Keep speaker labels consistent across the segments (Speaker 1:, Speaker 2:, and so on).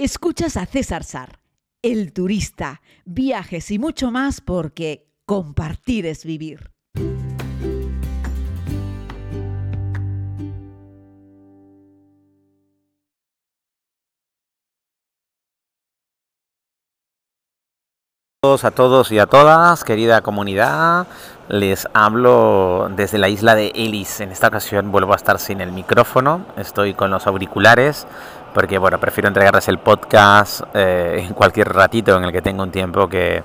Speaker 1: Escuchas a César Sar, el turista, viajes y mucho más porque compartir es vivir.
Speaker 2: a todos y a todas, querida comunidad. Les hablo desde la isla de Ellis. En esta ocasión vuelvo a estar sin el micrófono. Estoy con los auriculares porque, bueno, prefiero entregarles el podcast eh, en cualquier ratito en el que tenga un tiempo que,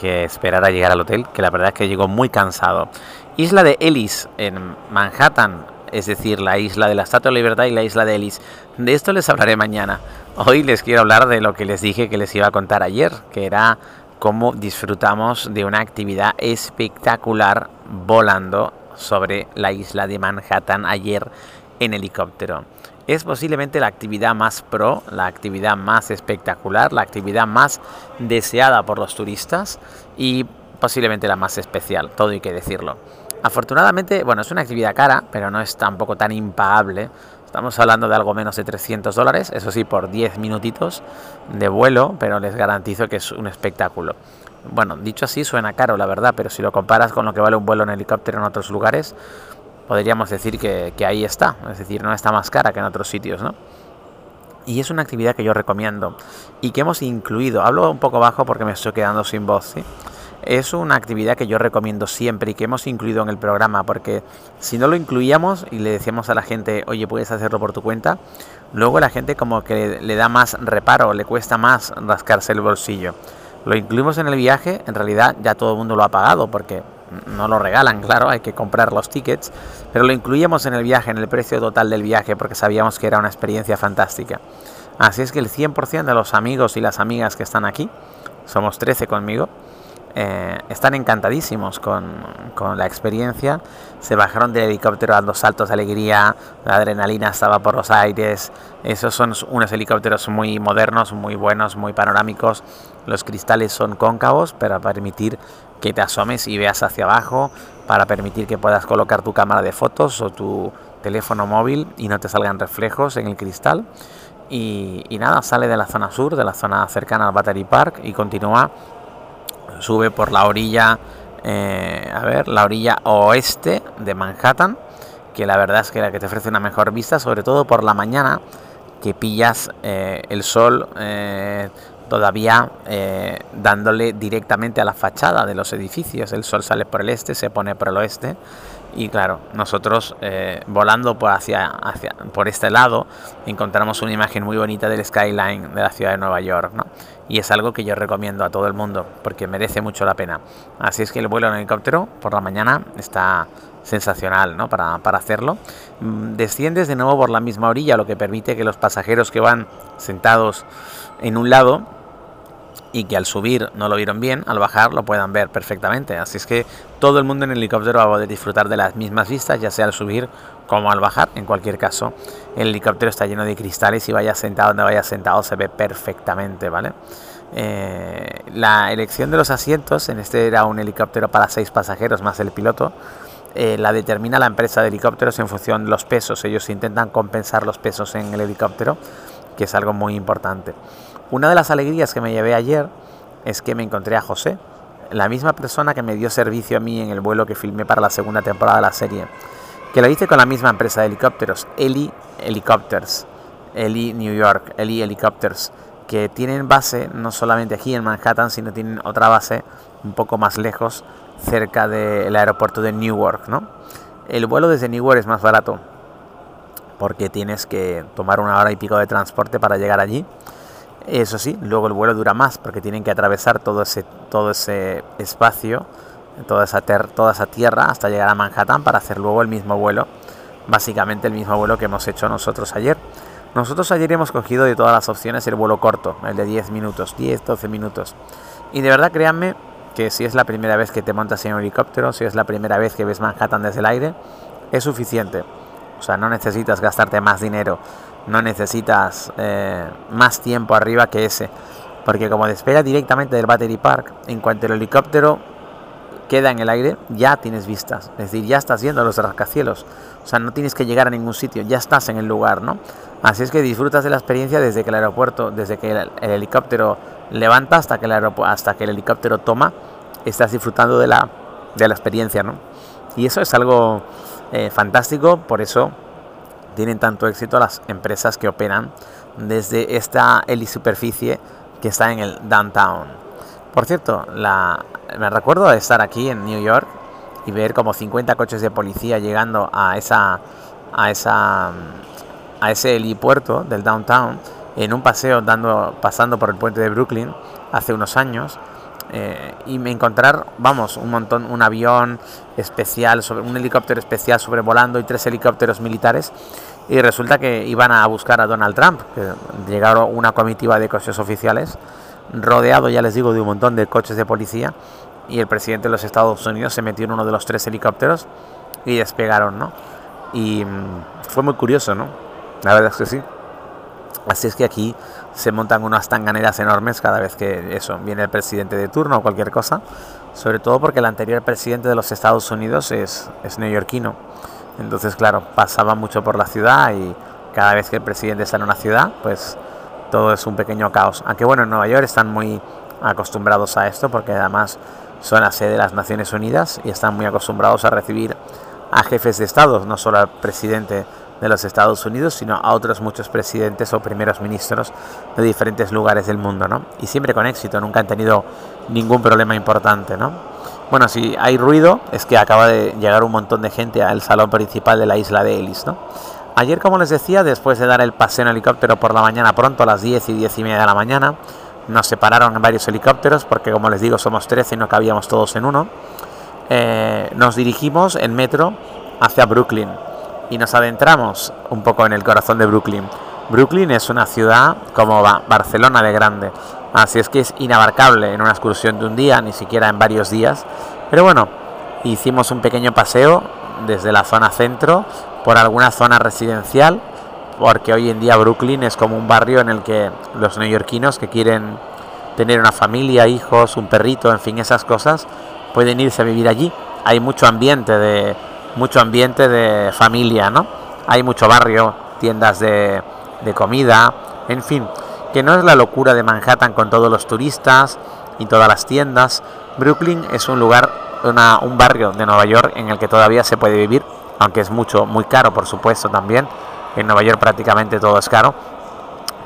Speaker 2: que esperar a llegar al hotel, que la verdad es que llego muy cansado. Isla de Ellis, en Manhattan, es decir, la isla de la Estatua de la Libertad y la isla de Ellis. De esto les hablaré mañana. Hoy les quiero hablar de lo que les dije que les iba a contar ayer, que era cómo disfrutamos de una actividad espectacular volando sobre la isla de Manhattan ayer en helicóptero. Es posiblemente la actividad más pro, la actividad más espectacular, la actividad más deseada por los turistas y posiblemente la más especial, todo hay que decirlo. Afortunadamente, bueno, es una actividad cara, pero no es tampoco tan impagable Estamos hablando de algo menos de 300 dólares, eso sí, por 10 minutitos de vuelo, pero les garantizo que es un espectáculo. Bueno, dicho así suena caro, la verdad, pero si lo comparas con lo que vale un vuelo en helicóptero en otros lugares, podríamos decir que, ahí está, es decir, no está más cara que en otros sitios, ¿no? Y es una actividad que yo recomiendo y que hemos incluido. Hablo un poco bajo porque me estoy quedando sin voz, es una actividad que yo recomiendo siempre y que hemos incluido en el programa, porque si no lo incluíamos y le decíamos a la gente, oye, puedes hacerlo por tu cuenta, luego la gente como que le da más reparo, le cuesta más rascarse el bolsillo. Lo incluimos en el viaje, en realidad ya todo el mundo lo ha pagado porque no lo regalan, claro, hay que comprar los tickets, pero lo incluíamos en el viaje, en el precio total del viaje, porque sabíamos que era una experiencia fantástica. Así es que el 100% de los amigos y las amigas que están aquí, somos 13 conmigo, eh, están encantadísimos con, la experiencia. Se bajaron del helicóptero dando saltos de alegría, la adrenalina estaba por los aires. Esos son unos helicópteros muy modernos, muy buenos, muy panorámicos. Los cristales son cóncavos para permitir que te asomes y veas hacia abajo, para permitir que puedas colocar tu cámara de fotos o tu teléfono móvil y no te salgan reflejos en el cristal. Y, y nada, sale de la zona sur, de la zona cercana al Battery Park y continúa sube por la orilla, eh, a ver, la orilla oeste de Manhattan, que la verdad es que la que te ofrece una mejor vista, sobre todo por la mañana, que pillas eh, el sol eh, todavía dándole directamente a la fachada de los edificios. El sol sale por el este, se pone por el oeste y claro, nosotros eh, volando por, hacia, hacia, por este lado encontramos una imagen muy bonita del skyline de la ciudad de Nueva York. ¿no? Y es algo que yo recomiendo a todo el mundo porque merece mucho la pena. Así es que el vuelo en helicóptero por la mañana está sensacional ¿no? para, para hacerlo. Mm, desciendes de nuevo por la misma orilla, lo que permite que los pasajeros que van sentados en un lado y que al subir no lo vieron bien, al bajar lo puedan ver perfectamente. Así es que todo el mundo en el helicóptero va a poder disfrutar de las mismas vistas, ya sea al subir como al bajar. En cualquier caso, el helicóptero está lleno de cristales y vaya sentado donde vaya sentado se ve perfectamente, ¿vale? Eh, la elección de los asientos, en este era un helicóptero para seis pasajeros más el piloto, eh, la determina la empresa de helicópteros en función de los pesos. Ellos intentan compensar los pesos en el helicóptero, que es algo muy importante. Una de las alegrías que me llevé ayer es que me encontré a José, la misma persona que me dio servicio a mí en el vuelo que filmé para la segunda temporada de la serie, que lo hice con la misma empresa de helicópteros, Eli Helicopters, Eli New York, Eli Helicopters, que tienen base no solamente aquí en Manhattan, sino tienen otra base un poco más lejos, cerca del aeropuerto de Newark, ¿no? El vuelo desde Newark es más barato porque tienes que tomar una hora y pico de transporte para llegar allí eso sí, luego el vuelo dura más porque tienen que atravesar todo ese, todo ese espacio, toda esa, toda esa tierra hasta llegar a Manhattan para hacer luego el mismo vuelo, básicamente el mismo vuelo que hemos hecho nosotros ayer. Nosotros ayer hemos cogido de todas las opciones el vuelo corto, el de 10 minutos, 10, 12 minutos. Y de verdad créanme que si es la primera vez que te montas en un helicóptero, si es la primera vez que ves Manhattan desde el aire, es suficiente. O sea, no necesitas gastarte más dinero no necesitas eh, más tiempo arriba que ese. Porque como despega directamente del Battery Park, en cuanto el helicóptero queda en el aire, ya tienes vistas. Es decir, ya estás viendo los rascacielos. O sea, no tienes que llegar a ningún sitio, ya estás en el lugar, ¿no? Así es que disfrutas de la experiencia desde que el aeropuerto, desde que el, helicóptero levanta hasta que el, hasta que el helicóptero toma, estás disfrutando de la, de la experiencia, ¿no? Y eso es algo eh, fantástico, por eso tienen tanto éxito las empresas que operan desde esta helisuperficie que está en el downtown. Por cierto, me recuerdo estar aquí en New York y ver como 50 coches de policía llegando a esa a esa a ese helipuerto del downtown en un paseo dando pasando por el puente de Brooklyn hace unos años eh, y me encontrar vamos un montón un avión especial sobre un helicóptero especial sobrevolando y tres helicópteros militares y resulta que iban a buscar a Donald Trump que llegaron una comitiva de coches oficiales rodeado ya les digo de un montón de coches de policía y el presidente de los Estados Unidos se metió en uno de los tres helicópteros y despegaron, ¿no? Y mm, fue muy curioso, ¿no? La verdad es que sí. Así es que aquí se montan unas tanganeras enormes cada vez que eso viene el presidente de turno o cualquier cosa. Sobre todo porque el anterior presidente de los Estados Unidos es, es neoyorquino. Entonces, claro, pasaba mucho por la ciudad y cada vez que el presidente está en una ciudad, pues todo es un pequeño caos. Aunque bueno, en Nueva York están muy acostumbrados a esto porque además son la sede de las Naciones Unidas y están muy acostumbrados a recibir a jefes de Estado, no solo al presidente de los Estados Unidos, sino a otros muchos presidentes o primeros ministros de diferentes lugares del mundo, ¿no? Y siempre con éxito, nunca han tenido ningún problema importante, ¿no? Bueno, si hay ruido, es que acaba de llegar un montón de gente al salón principal de la isla de Ellis, ¿no? Ayer, como les decía, después de dar el paseo en helicóptero por la mañana pronto, a las 10 y 10 y media de la mañana, nos separaron varios helicópteros porque como les digo somos 13 y no cabíamos todos en uno. Eh, nos dirigimos en metro hacia Brooklyn y nos adentramos un poco en el corazón de Brooklyn. Brooklyn es una ciudad como Barcelona de grande, así es que es inabarcable en una excursión de un día, ni siquiera en varios días. Pero bueno, hicimos un pequeño paseo desde la zona centro por alguna zona residencial porque hoy en día Brooklyn es como un barrio en el que los neoyorquinos que quieren tener una familia, hijos, un perrito, en fin, esas cosas, pueden irse a vivir allí. Hay mucho ambiente de mucho ambiente de familia, ¿no? Hay mucho barrio, tiendas de, de comida, en fin, que no es la locura de Manhattan con todos los turistas y todas las tiendas. Brooklyn es un lugar, una, un barrio de Nueva York en el que todavía se puede vivir, aunque es mucho, muy caro, por supuesto, también en Nueva York prácticamente todo es caro,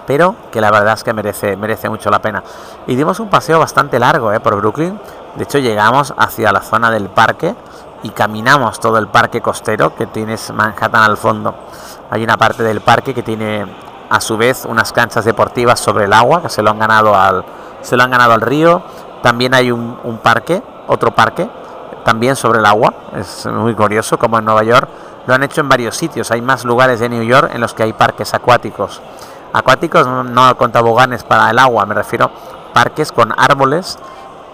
Speaker 2: pero que la verdad es que merece, merece mucho la pena. Y dimos un paseo bastante largo eh, por Brooklyn, de hecho llegamos hacia la zona del parque y caminamos todo el parque costero que tienes Manhattan al fondo. Hay una parte del parque que tiene a su vez unas canchas deportivas sobre el agua que se lo han ganado al, se lo han ganado al río. También hay un, parque, otro parque, también sobre el agua. Es muy curioso como en Nueva York lo han hecho en varios sitios. Hay más lugares de New York en los que hay parques acuáticos. Acuáticos no con toboganes para el agua, me refiero parques con árboles,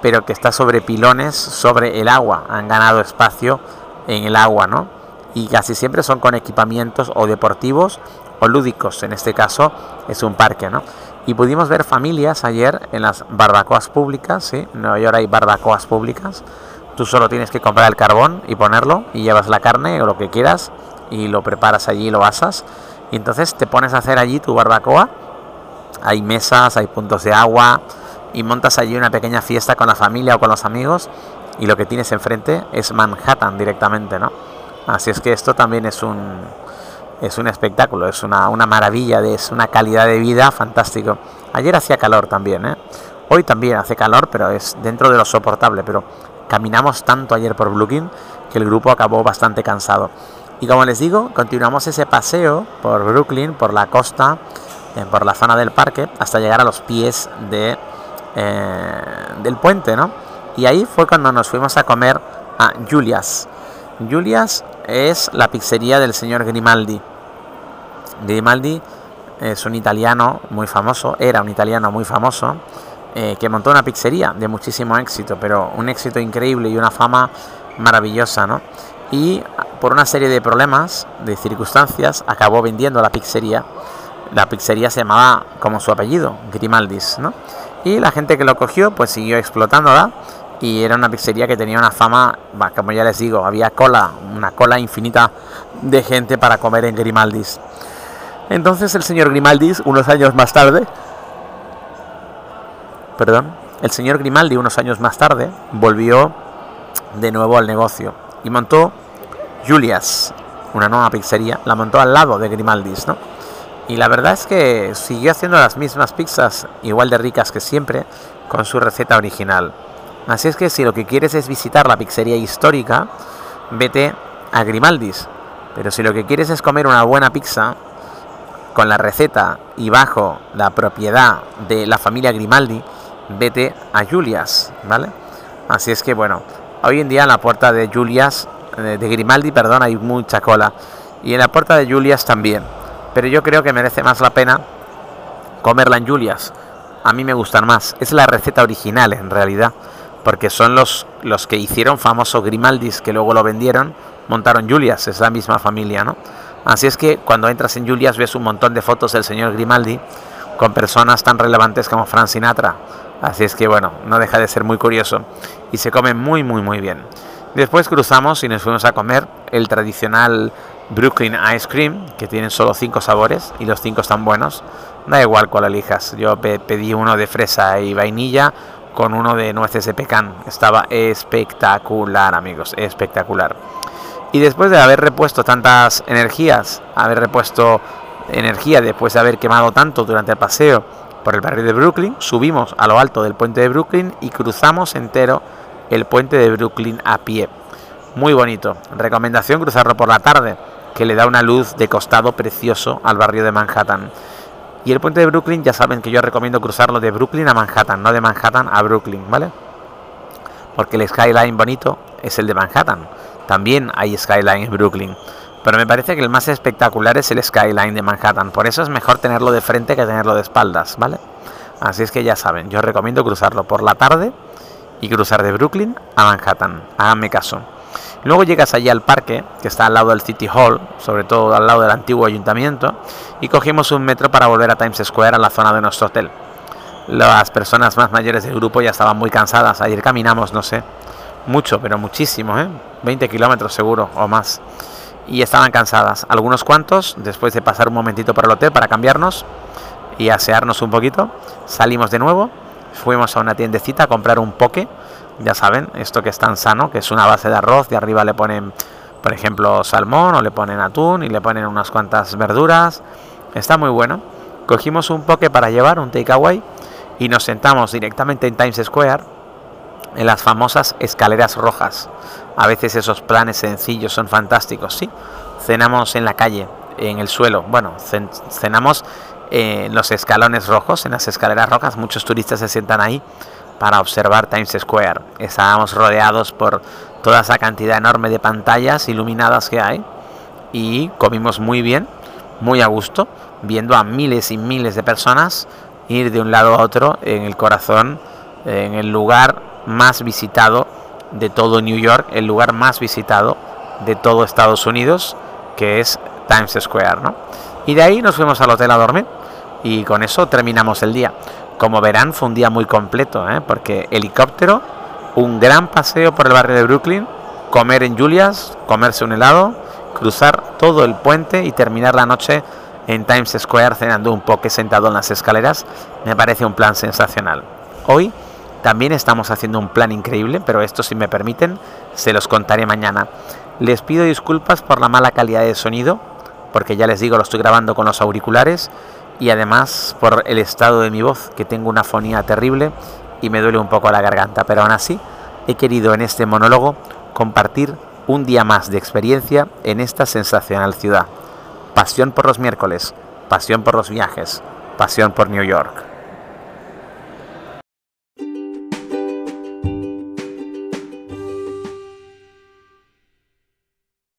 Speaker 2: pero que está sobre pilones sobre el agua. Han ganado espacio en el agua, ¿no? Y casi siempre son con equipamientos o deportivos o lúdicos. En este caso es un parque, ¿no? Y pudimos ver familias ayer en las barbacoas públicas, ¿sí? En Nueva York hay barbacoas públicas Tú solo tienes que comprar el carbón y ponerlo y llevas la carne o lo que quieras y lo preparas allí y lo asas. Y entonces te pones a hacer allí tu barbacoa. Hay mesas, hay puntos de agua y montas allí una pequeña fiesta con la familia o con los amigos y lo que tienes enfrente es Manhattan directamente, ¿no? Así es que esto también es un es un espectáculo, es una, una maravilla, es una calidad de vida fantástico. Ayer hacía calor también, ¿eh? Hoy también hace calor, pero es dentro de lo soportable, pero Caminamos tanto ayer por Brooklyn que el grupo acabó bastante cansado. Y como les digo, continuamos ese paseo por Brooklyn, por la costa, por la zona del parque, hasta llegar a los pies de, eh, del puente, ¿no? Y ahí fue cuando nos fuimos a comer a Julias. Julias es la pizzería del señor Grimaldi. Grimaldi es un italiano muy famoso, era un italiano muy famoso, eh, que montó una pizzería de muchísimo éxito, pero un éxito increíble y una fama maravillosa, ¿no? Y por una serie de problemas, de circunstancias, acabó vendiendo la pizzería. La pizzería se llamaba como su apellido, Grimaldis, ¿no? Y la gente que lo cogió, pues siguió explotándola y era una pizzería que tenía una fama, como ya les digo, había cola, una cola infinita de gente para comer en Grimaldis. Entonces el señor Grimaldis, unos años más tarde, perdón, el señor Grimaldi unos años más tarde volvió de nuevo al negocio y montó Julias, una nueva pizzería, la montó al lado de Grimaldis, ¿no? Y la verdad es que siguió haciendo las mismas pizzas, igual de ricas que siempre, con su receta original. Así es que si lo que quieres es visitar la pizzería histórica, vete a Grimaldis. Pero si lo que quieres es comer una buena pizza, con la receta y bajo la propiedad de la familia Grimaldi, vete a Julias, ¿vale? Así es que bueno, hoy en día en la puerta de Julias, eh, de Grimaldi, perdón, hay mucha cola. Y en la puerta de Julias también. Pero yo creo que merece más la pena comerla en Julias. A mí me gustan más. Es la receta original en realidad. Porque son los, los que hicieron famoso Grimaldis que luego lo vendieron, montaron Julias, es la misma familia, ¿no? Así es que cuando entras en Julias ves un montón de fotos del señor Grimaldi con personas tan relevantes como Frank Sinatra, Así es que bueno, no deja de ser muy curioso y se come muy muy muy bien. Después cruzamos y nos fuimos a comer el tradicional Brooklyn Ice Cream, que tiene solo cinco sabores y los cinco están buenos. Da igual cuál elijas. Yo pedí uno de fresa y vainilla con uno de nueces de pecan. Estaba espectacular, amigos, espectacular. Y después de haber repuesto tantas energías, haber repuesto energía después de haber quemado tanto durante el paseo por el barrio de Brooklyn, subimos a lo alto del puente de Brooklyn y cruzamos entero el puente de Brooklyn a pie. Muy bonito. Recomendación cruzarlo por la tarde, que le da una luz de costado precioso al barrio de Manhattan. Y el puente de Brooklyn, ya saben que yo recomiendo cruzarlo de Brooklyn a Manhattan, no de Manhattan a Brooklyn, ¿vale? Porque el skyline bonito es el de Manhattan. También hay skyline en Brooklyn pero me parece que el más espectacular es el skyline de Manhattan. Por eso es mejor tenerlo de frente que tenerlo de espaldas, ¿vale? Así es que ya saben, yo recomiendo cruzarlo por la tarde y cruzar de Brooklyn a Manhattan. Háganme caso. Luego llegas allí al parque, que está al lado del City Hall, sobre todo al lado del antiguo ayuntamiento, y cogimos un metro para volver a Times Square, a la zona de nuestro hotel. Las personas más mayores del grupo ya estaban muy cansadas. Ayer caminamos, no sé, mucho, pero muchísimo, ¿eh? 20 kilómetros seguro o más y estaban cansadas. Algunos cuantos, después de pasar un momentito por el hotel para cambiarnos y asearnos un poquito, salimos de nuevo, fuimos a una tiendecita a comprar un poke, ya saben, esto que es tan sano, que es una base de arroz, de arriba le ponen, por ejemplo, salmón o le ponen atún y le ponen unas cuantas verduras, está muy bueno. Cogimos un poke para llevar, un takeaway, y nos sentamos directamente en Times Square, en las famosas escaleras rojas. A veces esos planes sencillos son fantásticos, sí. Cenamos en la calle, en el suelo. Bueno, cenamos en los escalones rojos, en las escaleras rojas. Muchos turistas se sientan ahí para observar Times Square. Estábamos rodeados por toda esa cantidad enorme de pantallas iluminadas que hay y comimos muy bien, muy a gusto, viendo a miles y miles de personas ir de un lado a otro en el corazón, en el lugar más visitado de todo New York, el lugar más visitado de todo Estados Unidos, que es Times Square, ¿no? Y de ahí nos fuimos al hotel a dormir y con eso terminamos el día. Como verán, fue un día muy completo, ¿eh? porque helicóptero, un gran paseo por el barrio de Brooklyn, comer en Julias, comerse un helado, cruzar todo el puente y terminar la noche en Times Square cenando un poco sentado en las escaleras, me parece un plan sensacional. Hoy también estamos haciendo un plan increíble, pero esto si me permiten, se los contaré mañana. Les pido disculpas por la mala calidad de sonido, porque ya les digo, lo estoy grabando con los auriculares y además por el estado de mi voz, que tengo una fonía terrible y me duele un poco la garganta, pero aún así he querido en este monólogo compartir un día más de experiencia en esta sensacional ciudad. Pasión por los miércoles, pasión por los viajes, pasión por New York.